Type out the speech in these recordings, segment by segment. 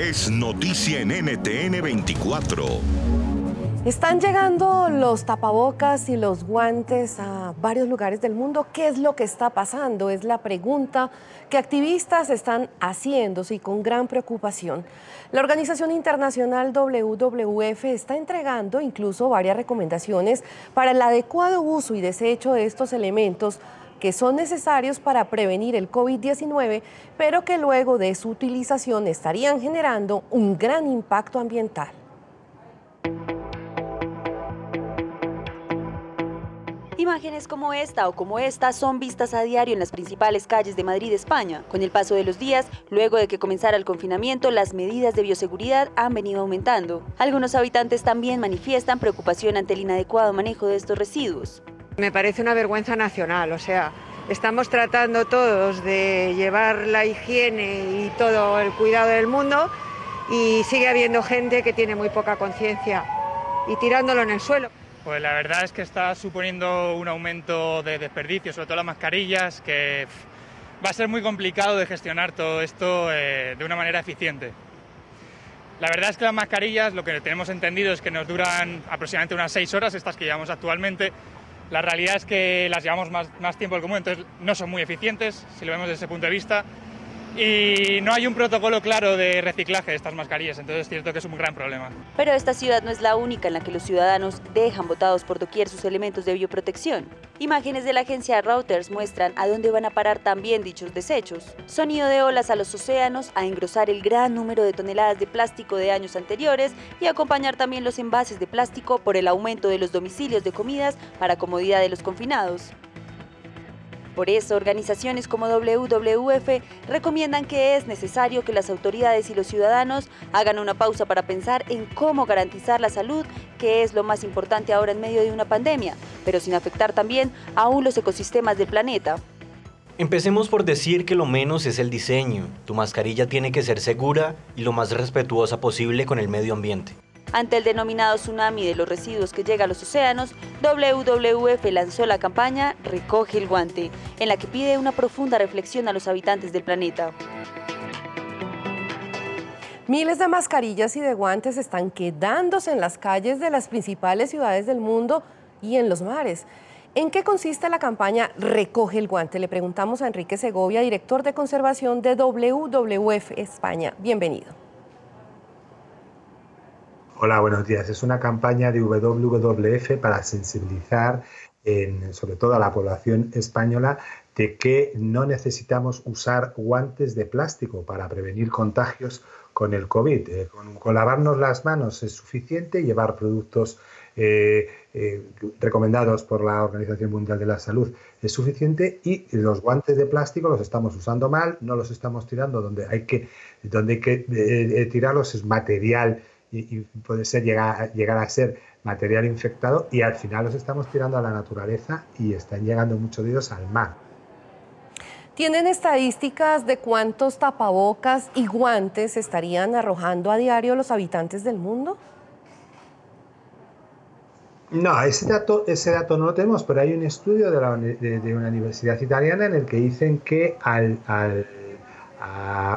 es noticia en NTN 24. Están llegando los tapabocas y los guantes a varios lugares del mundo. ¿Qué es lo que está pasando? Es la pregunta que activistas están haciéndose y con gran preocupación. La organización internacional WWF está entregando incluso varias recomendaciones para el adecuado uso y desecho de estos elementos que son necesarios para prevenir el COVID-19, pero que luego de su utilización estarían generando un gran impacto ambiental. Imágenes como esta o como esta son vistas a diario en las principales calles de Madrid, España. Con el paso de los días, luego de que comenzara el confinamiento, las medidas de bioseguridad han venido aumentando. Algunos habitantes también manifiestan preocupación ante el inadecuado manejo de estos residuos. Me parece una vergüenza nacional, o sea, estamos tratando todos de llevar la higiene y todo el cuidado del mundo y sigue habiendo gente que tiene muy poca conciencia y tirándolo en el suelo. Pues la verdad es que está suponiendo un aumento de desperdicio, sobre todo las mascarillas, que va a ser muy complicado de gestionar todo esto eh, de una manera eficiente. La verdad es que las mascarillas, lo que tenemos entendido es que nos duran aproximadamente unas seis horas, estas que llevamos actualmente. La realidad es que las llevamos más, tiempo del común, entonces no son muy eficientes, si lo vemos desde ese punto de vista y no hay un protocolo claro de reciclaje de estas mascarillas, entonces es cierto que es un gran problema. Pero esta ciudad no es la única en la que los ciudadanos dejan botados por doquier sus elementos de bioprotección. Imágenes de la agencia Reuters muestran a dónde van a parar también dichos desechos. Sonido de olas a los océanos, a engrosar el gran número de toneladas de plástico de años anteriores y acompañar también los envases de plástico por el aumento de los domicilios de comidas para comodidad de los confinados. Por eso, organizaciones como WWF recomiendan que es necesario que las autoridades y los ciudadanos hagan una pausa para pensar en cómo garantizar la salud, que es lo más importante ahora en medio de una pandemia, pero sin afectar también aún los ecosistemas del planeta. Empecemos por decir que lo menos es el diseño. Tu mascarilla tiene que ser segura y lo más respetuosa posible con el medio ambiente. Ante el denominado tsunami de los residuos que llega a los océanos, WWF lanzó la campaña Recoge el guante, en la que pide una profunda reflexión a los habitantes del planeta. Miles de mascarillas y de guantes están quedándose en las calles de las principales ciudades del mundo y en los mares. ¿En qué consiste la campaña Recoge el guante? Le preguntamos a Enrique Segovia, director de conservación de WWF España. Bienvenido. Hola, buenos días. Es una campaña de WWF para sensibilizar sobre todo a la población española de que no necesitamos usar guantes de plástico para prevenir contagios con el COVID. Eh, con, lavarnos las manos es suficiente, llevar productos eh, eh, recomendados por la Organización Mundial de la Salud es suficiente y los guantes de plástico los estamos usando mal, no los estamos tirando donde hay que, donde hay que tirarlos, es material y, puede ser llegar, llegar a ser material infectado y al final los estamos tirando a la naturaleza y están llegando muchos de ellos al mar. ¿Tienen estadísticas de cuántos tapabocas y guantes estarían arrojando a diario los habitantes del mundo? No, ese dato, ese dato no lo tenemos, pero hay un estudio de, la, de, una universidad italiana en el que dicen que al, al,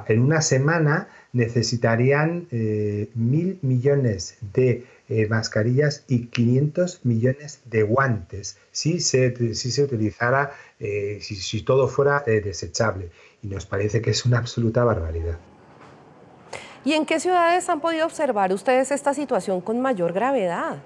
en una semana necesitarían eh, mil millones de eh, mascarillas y 500 millones de guantes si se, si se utilizara, eh, si, si, todo fuera desechable. Y nos parece que es una absoluta barbaridad. ¿Y en qué ciudades han podido observar ustedes esta situación con mayor gravedad?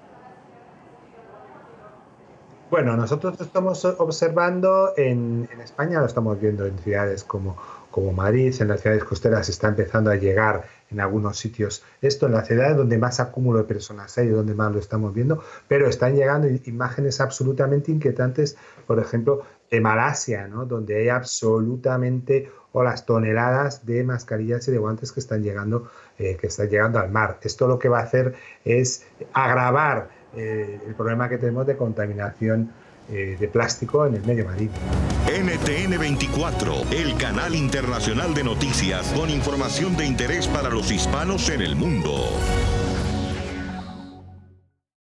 Bueno, nosotros estamos observando en, España, lo estamos viendo en ciudades como como Madrid, en las ciudades costeras está empezando a llegar en algunos sitios esto, en las ciudades donde más acúmulo de personas hay, donde más lo estamos viendo, pero están llegando imágenes absolutamente inquietantes, por ejemplo, de Malasia, ¿no? donde hay absolutamente o las toneladas de mascarillas y de guantes que están llegando, eh, que están llegando al mar. Esto lo que va a hacer es agravar eh, el problema que tenemos de contaminación eh, de plástico en el medio marino. NTN 24, el canal internacional de noticias con información de interés para los hispanos en el mundo.